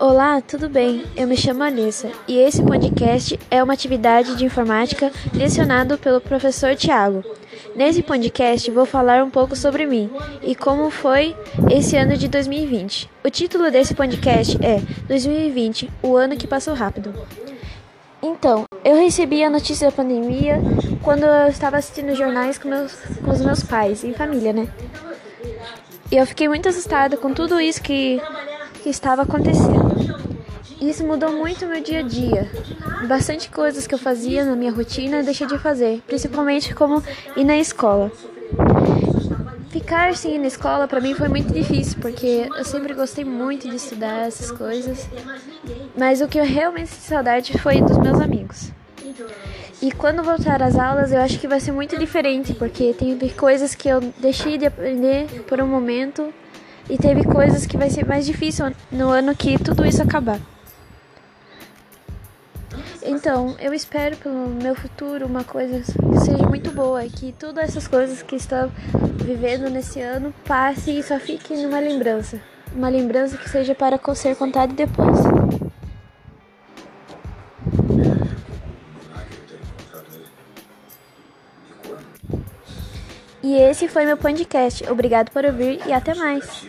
Olá, tudo bem? Eu me chamo Alissa e esse podcast é uma atividade de informática lecionado pelo professor Tiago. Nesse podcast vou falar um pouco sobre mim e como foi esse ano de 2020. O título desse podcast é 2020, o ano que passou rápido. Então, eu recebi a notícia da pandemia quando eu estava assistindo jornais com, meus, com os meus pais, em família, né? E eu fiquei muito assustada com tudo isso que que estava acontecendo. Isso mudou muito meu dia a dia. Bastante coisas que eu fazia na minha rotina deixei de fazer, principalmente como ir na escola. Ficar ir na escola para mim foi muito difícil, porque eu sempre gostei muito de estudar essas coisas. Mas o que eu realmente sinto saudade foi dos meus amigos. E quando voltar às aulas, eu acho que vai ser muito diferente, porque tem coisas que eu deixei de aprender por um momento e teve coisas que vai ser mais difícil no ano que tudo isso acabar. Então, eu espero pelo meu futuro uma coisa que seja muito boa, que todas essas coisas que estou vivendo nesse ano passe e só fique numa lembrança. Uma lembrança que seja para ser contada depois. E esse foi meu podcast. Obrigado por ouvir e até mais.